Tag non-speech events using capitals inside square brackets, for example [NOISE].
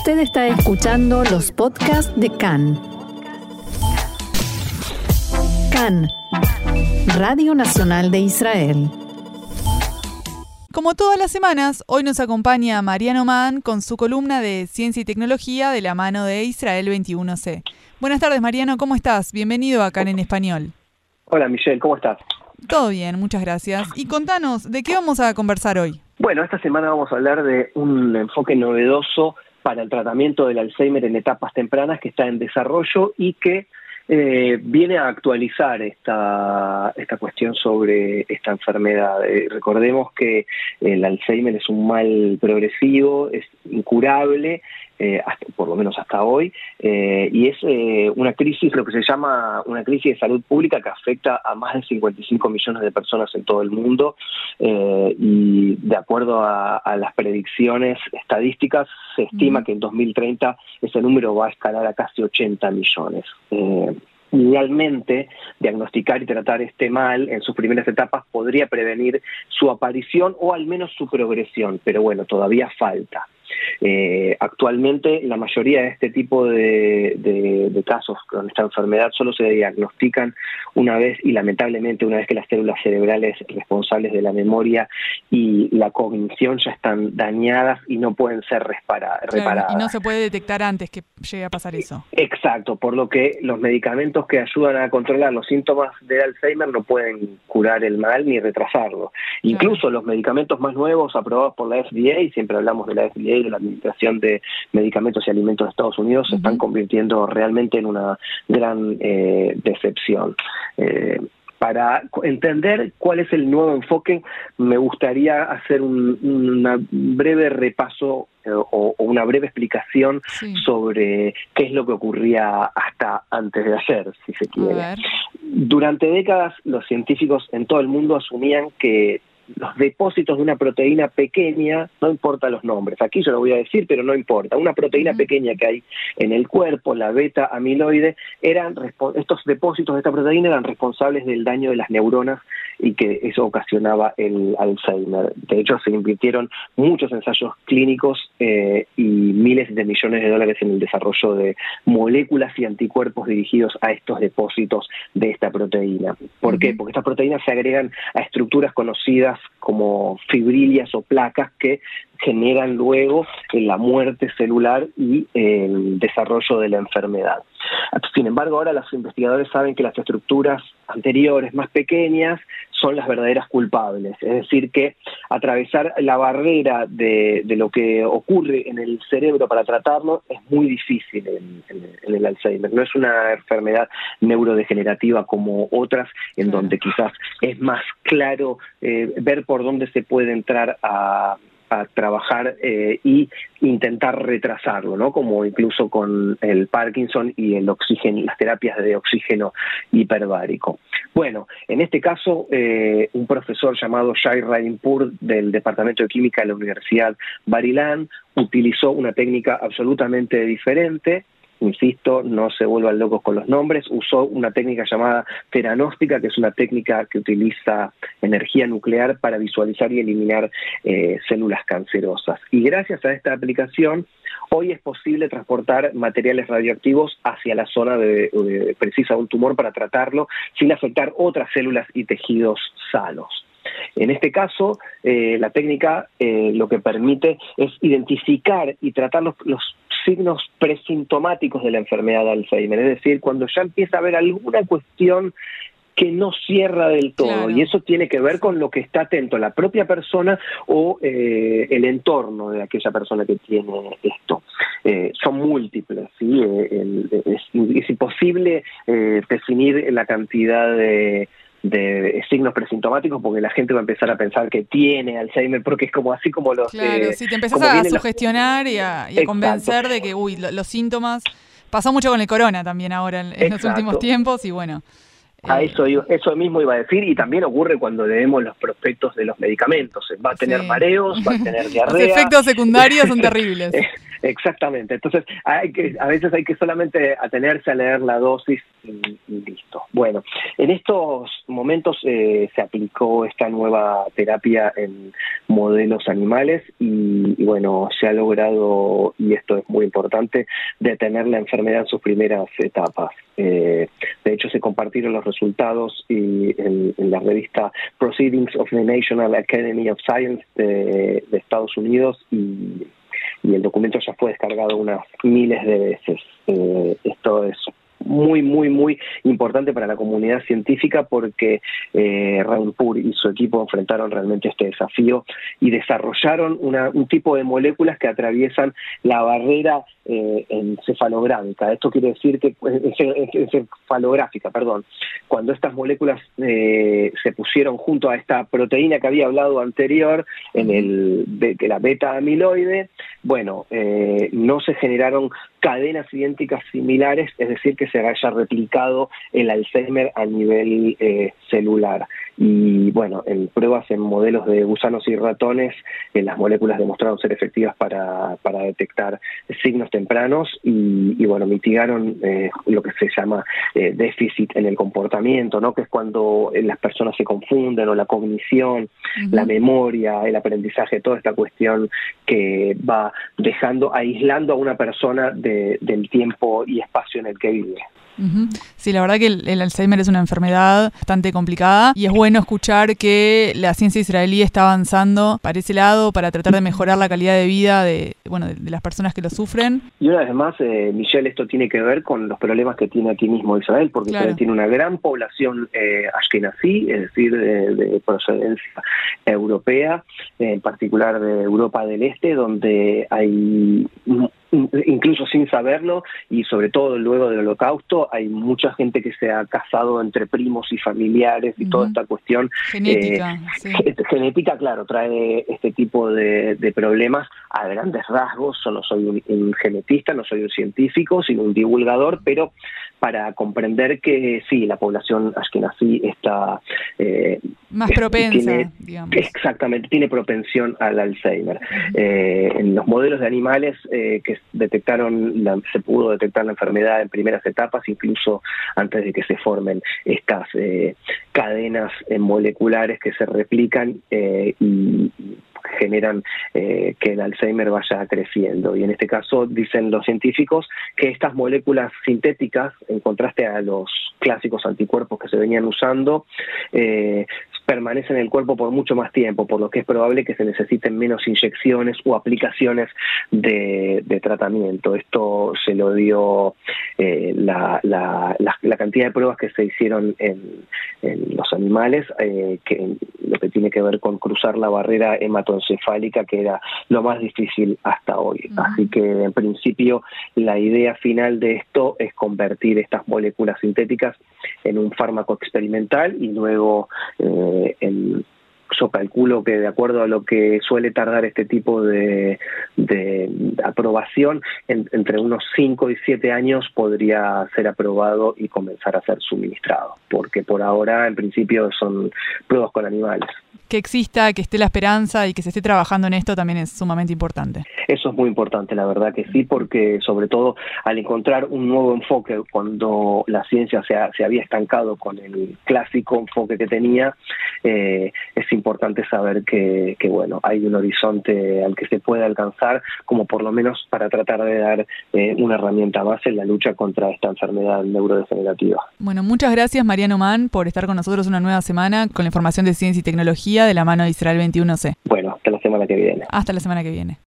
Usted está escuchando los podcasts de CAN. CAN, Radio Nacional de Israel. Como todas las semanas, hoy nos acompaña Mariano Mann con su columna de Ciencia y Tecnología de la mano de Israel 21C. Buenas tardes, Mariano, ¿cómo estás? Bienvenido a CAN en Español. Hola, Michelle, ¿cómo estás? Todo bien, muchas gracias. Y contanos, ¿de qué vamos a conversar hoy? Bueno, esta semana vamos a hablar de un enfoque novedoso para el tratamiento del Alzheimer en etapas tempranas que está en desarrollo y que eh, viene a actualizar esta, esta cuestión sobre esta enfermedad. Eh, recordemos que el Alzheimer es un mal progresivo, es incurable, eh, hasta, por lo menos hasta hoy, eh, y es eh, una crisis, lo que se llama una crisis de salud pública que afecta a más de 55 millones de personas en todo el mundo, y de acuerdo a, a, las predicciones estadísticas, se estima que en 2030 ese número va a escalar a casi 80 millones idealmente diagnosticar y tratar este mal en sus primeras etapas podría prevenir su aparición o al menos su progresión, pero bueno, todavía falta. Eh, actualmente la mayoría de este tipo de, de, de, casos con esta enfermedad solo se diagnostican una vez y lamentablemente una vez que las células cerebrales responsables de la memoria y la cognición ya están dañadas y no pueden ser repara, reparadas. Claro, y no se puede detectar antes que llegue a pasar eso. Exacto, por lo que los medicamentos que ayudan a controlar los síntomas de Alzheimer no pueden curar el mal ni retrasarlo. Incluso los medicamentos más nuevos aprobados por la FDA, y siempre hablamos de la FDA de la Administración de Medicamentos y Alimentos de Estados Unidos se están convirtiendo realmente en una gran eh, decepción. Eh, para entender cuál es el nuevo enfoque, me gustaría hacer un una breve repaso eh, o, o, una breve explicación sí. sobre qué es lo que ocurría hasta antes de ayer, si se quiere. Durante décadas, los científicos en todo el mundo asumían que los depósitos de una proteína pequeña, no importa los nombres, aquí yo lo voy a decir, pero no importa, una proteína pequeña que hay en el cuerpo, la beta amiloide, eran estos depósitos de esta proteína eran responsables del daño de las neuronas y que eso ocasionaba el Alzheimer. De hecho, se invirtieron muchos ensayos clínicos eh, y miles de millones de dólares en el desarrollo de moléculas y anticuerpos dirigidos a estos depósitos de esta proteína. ¿Por uh -huh. qué? Porque estas proteínas se agregan a estructuras conocidas como fibrillas o placas que generan luego la muerte celular y el desarrollo de la enfermedad. Sin embargo, ahora los investigadores saben que las estructuras anteriores, más pequeñas, son las verdaderas culpables. Es decir, que atravesar la barrera de, de lo que ocurre en el cerebro para tratarlo es muy difícil en, en, en, el Alzheimer. No es una enfermedad neurodegenerativa como otras, en claro. donde quizás es más claro eh, ver por dónde se puede entrar a a trabajar eh, y intentar retrasarlo, ¿no? Como incluso con el Parkinson y el oxígeno, las terapias de oxígeno hiperbárico. Bueno, en este caso, eh, un profesor llamado Shai Rainpur del Departamento de Química de la Universidad Barilan utilizó una técnica absolutamente diferente insisto, no se vuelvan locos con los nombres, usó una técnica llamada teranóstica, que es una técnica que utiliza energía nuclear para visualizar y eliminar eh, células cancerosas. Y gracias a esta aplicación, hoy es posible transportar materiales radioactivos hacia la zona de, de precisa un tumor para tratarlo sin afectar otras células y tejidos sanos. En este caso, eh, la técnica eh, lo que permite es identificar y tratar los, los signos presintomáticos de la enfermedad de Alzheimer, es decir, cuando ya empieza a haber alguna cuestión que no cierra del todo claro. y eso tiene que ver con lo que está atento la propia persona o eh, el entorno de aquella persona que tiene esto. Eh, son múltiples, ¿sí? Eh, el, es, es, imposible eh, definir la cantidad de de signos presintomáticos porque la gente va a empezar a pensar que tiene Alzheimer porque es como así como los... Claro, eh, si te empezás a sugestionar los... y a, y a convencer de que, uy, los síntomas... Pasó mucho con el corona también ahora en, en los últimos tiempos y bueno... A eso, eso mismo iba a decir, y también ocurre cuando leemos los prospectos de los medicamentos. Va a tener sí. mareos, va a tener [LAUGHS] diarrea. Los efectos secundarios son [LAUGHS] terribles. Exactamente. Entonces, hay que, a veces hay que solamente atenerse a leer la dosis y, listo. Bueno, en estos momentos eh, se aplicó esta nueva terapia en modelos animales y, bueno, se ha logrado, y esto es muy importante, detener la enfermedad en sus primeras etapas. Eh, de hecho, se compartieron los resultados y en, la revista Proceedings of the National Academy of Science de, Estados Unidos y, el documento ya fue descargado unas miles de veces. Eh, esto es muy, muy, muy importante para la comunidad científica porque eh, Raúl Pur y su equipo enfrentaron realmente este desafío y desarrollaron un tipo de moléculas que atraviesan la barrera eh, encefalográfica. Esto quiere decir que encefalográfica, perdón. Cuando estas moléculas eh, se pusieron junto a esta proteína que había hablado anterior, en el de, la beta amiloide, bueno, eh, no se generaron cadenas idénticas similares, es decir, que se haya replicado el Alzheimer a nivel eh, celular. Y bueno, en pruebas en modelos de gusanos y ratones, en las moléculas demostraron ser efectivas para, para detectar signos tempranos y, bueno, mitigaron eh, lo que se llama eh, déficit en el comportamiento, ¿no? que es cuando las personas se confunden o la cognición, la memoria, el aprendizaje, toda esta cuestión que va dejando, aislando a una persona del tiempo y espacio en el que vive. Sí, la verdad que el, Alzheimer es una enfermedad bastante complicada y es bueno escuchar que la ciencia israelí está avanzando para ese lado para tratar de mejorar la calidad de vida de, bueno, de, las personas que lo sufren. Y una vez más, eh, Michelle, esto tiene que ver con los problemas que tiene aquí mismo Israel, porque Israel tiene una gran población eh, ashkenazí, es decir, de, procedencia europea, en particular de Europa del Este, donde hay incluso sin saberlo y sobre todo luego del holocausto hay mucha gente que se ha casado entre primos y familiares y toda esta cuestión genética, eh, [LAUGHS] genética claro trae este tipo de, problemas a grandes rasgos yo no soy un, un, genetista no soy un científico sino un divulgador pero para comprender que sí, la población ashkenazí está... Eh, Más propensa, digamos. Exactamente, tiene propensión al Alzheimer. Eh, en los modelos de animales eh, que detectaron, se pudo detectar la enfermedad en primeras etapas, incluso antes de que se formen estas cadenas moleculares que se replican y generan eh, que el Alzheimer vaya creciendo. Y en este caso dicen los científicos que estas moléculas sintéticas, en contraste a los clásicos anticuerpos que se venían usando, eh, permanecen en el cuerpo por mucho más tiempo, por lo que es probable que se necesiten menos inyecciones o aplicaciones de, tratamiento. Esto se lo dio eh, la, cantidad de pruebas que se hicieron en, los animales, eh, que lo que tiene que ver con cruzar la barrera hematoencefálica, que era lo más difícil hasta hoy. Así que en principio la idea final de esto es convertir estas moléculas sintéticas en un fármaco experimental y luego eh, en yo calculo que de acuerdo a lo que suele tardar este tipo de, aprobación, entre unos 5 y 7 años podría ser aprobado y comenzar a ser suministrado, porque por ahora en principio son pruebas con animales que exista, que esté la esperanza y que se esté trabajando en esto también es sumamente importante. Eso es muy importante, la verdad que sí, porque sobre todo al encontrar un nuevo enfoque, cuando la ciencia se, se había estancado con el clásico enfoque que tenía, eh, es importante saber que, bueno, hay un horizonte al que se puede alcanzar, como por lo menos para tratar de dar eh, una herramienta más en la lucha contra esta enfermedad neurodegenerativa. Bueno, muchas gracias Mariano Mann por estar con nosotros una nueva semana con la información de ciencia y tecnología de la mano de Israel 21C. Bueno, hasta la semana que viene. Hasta la semana que viene.